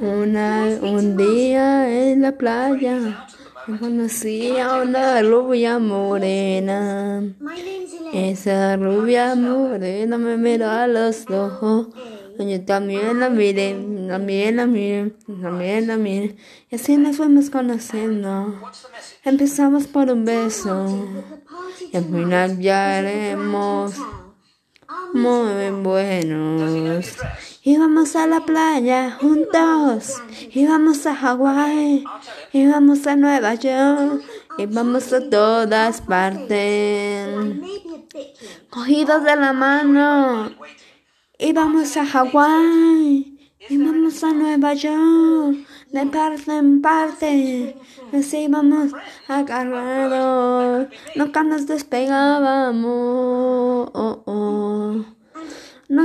Una, un día en la playa conocí a una rubia morena. Esa rubia morena me miró a los ojos. Yo también la miré, también la miré, también la miré. Y así nos fuimos conociendo. Empezamos por un beso. Y al final ya haremos muy buenos. Íbamos a la playa juntos, íbamos a Hawái, íbamos a Nueva York, íbamos a todas partes. Cogidos de la mano, íbamos a Hawái, íbamos a Nueva York, de parte en parte, nos íbamos agarrados, nunca nos despegábamos.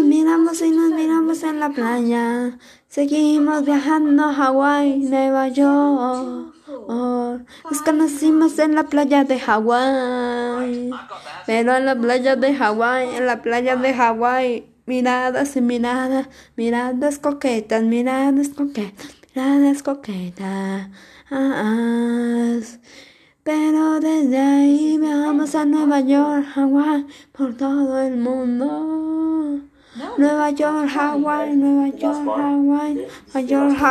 Miramos y nos miramos en la playa. Seguimos viajando a Hawái, Nueva York. Nos conocimos en la playa de Hawái. Pero en la playa de Hawái, en la playa de Hawái. Miradas y miradas, miradas coquetas, miradas coquetas, miradas coquetas. Pero desde ahí viajamos a Nueva York, Hawái, por todo el mundo. Nueva York, Hawaii, Nueva York, Hawaii, Nueva York, Hawaii.